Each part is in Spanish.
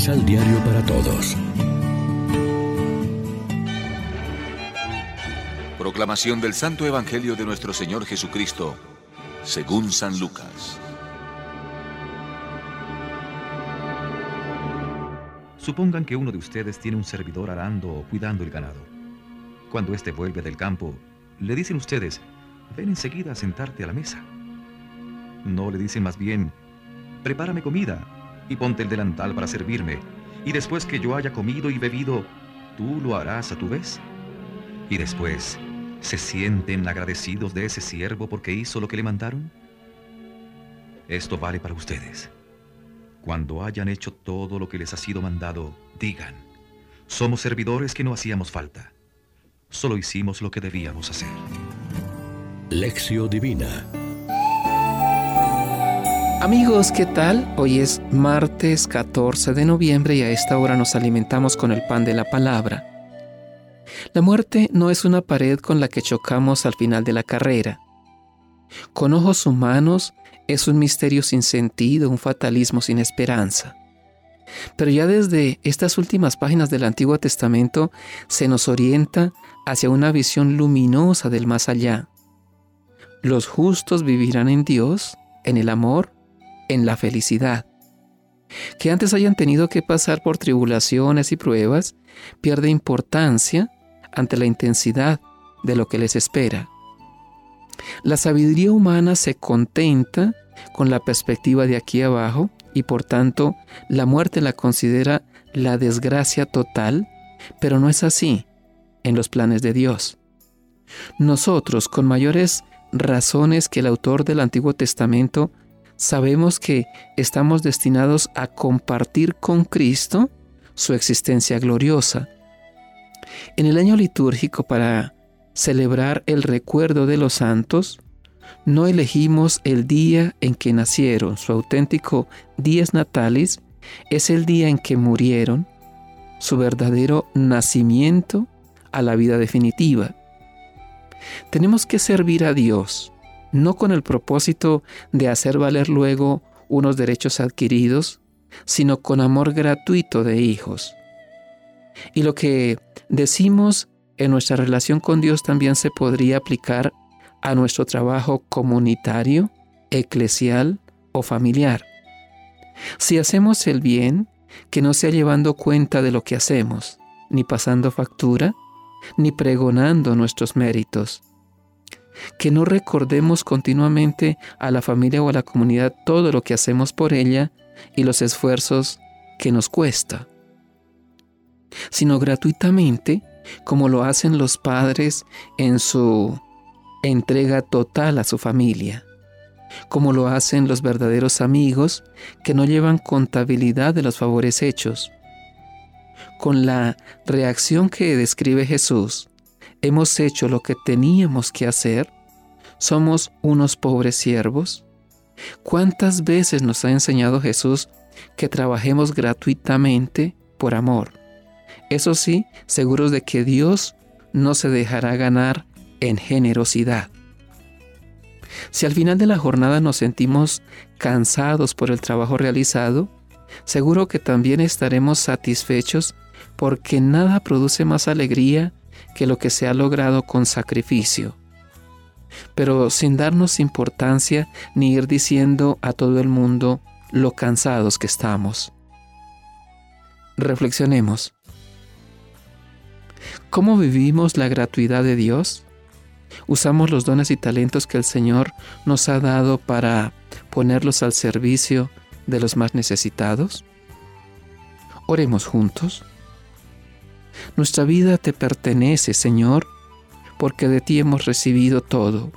Misal Diario para Todos. Proclamación del Santo Evangelio de nuestro Señor Jesucristo, según San Lucas. Supongan que uno de ustedes tiene un servidor arando o cuidando el ganado. Cuando éste vuelve del campo, le dicen ustedes, ven enseguida a sentarte a la mesa. No le dicen más bien, prepárame comida y ponte el delantal para servirme, y después que yo haya comido y bebido, tú lo harás a tu vez. Y después, ¿se sienten agradecidos de ese siervo porque hizo lo que le mandaron? Esto vale para ustedes. Cuando hayan hecho todo lo que les ha sido mandado, digan, somos servidores que no hacíamos falta. Solo hicimos lo que debíamos hacer. Lección Divina Amigos, ¿qué tal? Hoy es martes 14 de noviembre y a esta hora nos alimentamos con el pan de la palabra. La muerte no es una pared con la que chocamos al final de la carrera. Con ojos humanos es un misterio sin sentido, un fatalismo sin esperanza. Pero ya desde estas últimas páginas del Antiguo Testamento se nos orienta hacia una visión luminosa del más allá. Los justos vivirán en Dios, en el amor en la felicidad. Que antes hayan tenido que pasar por tribulaciones y pruebas pierde importancia ante la intensidad de lo que les espera. La sabiduría humana se contenta con la perspectiva de aquí abajo y por tanto la muerte la considera la desgracia total, pero no es así en los planes de Dios. Nosotros, con mayores razones que el autor del Antiguo Testamento, sabemos que estamos destinados a compartir con Cristo su existencia gloriosa. En el año litúrgico para celebrar el recuerdo de los santos, no elegimos el día en que nacieron, su auténtico dies natalis es el día en que murieron, su verdadero nacimiento a la vida definitiva. Tenemos que servir a Dios, no con el propósito de hacer valer luego unos derechos adquiridos, sino con amor gratuito de hijos. Y lo que decimos en nuestra relación con Dios también se podría aplicar a nuestro trabajo comunitario, eclesial o familiar. Si hacemos el bien, que no sea llevando cuenta de lo que hacemos, ni pasando factura, ni pregonando nuestros méritos, que no recordemos continuamente a la familia o a la comunidad todo lo que hacemos por ella y los esfuerzos que nos cuesta, sino gratuitamente, como lo hacen los padres en su entrega total a su familia, como lo hacen los verdaderos amigos que no llevan contabilidad de los favores hechos. Con la reacción que describe Jesús, hemos hecho lo que teníamos que hacer? ¿Somos unos pobres siervos? ¿Cuántas veces nos ha enseñado Jesús que trabajemos gratuitamente por amor? Eso sí, seguros de que Dios no se dejará ganar en generosidad. Si al final de la jornada nos sentimos cansados por el trabajo realizado, seguro que también estaremos satisfechos porque nada produce más alegría que lo que se ha logrado con sacrificio, pero sin darnos importancia ni ir diciendo a todo el mundo lo cansados que estamos. Reflexionemos. ¿Cómo vivimos la gratuidad de Dios? ¿Usamos los dones y talentos que el Señor nos ha dado para ponerlos al servicio de los más necesitados? Oremos juntos. Nuestra vida te pertenece, Señor, porque de ti hemos recibido todo.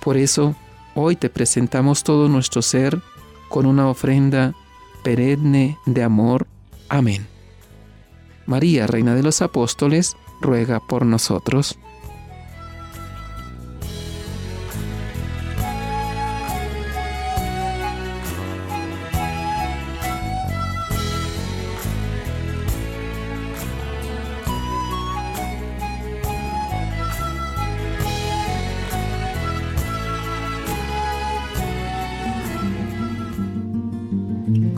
Por eso, hoy te presentamos todo nuestro ser con una ofrenda perenne de amor. Amén. María, Reina de los Apóstoles, ruega por nosotros.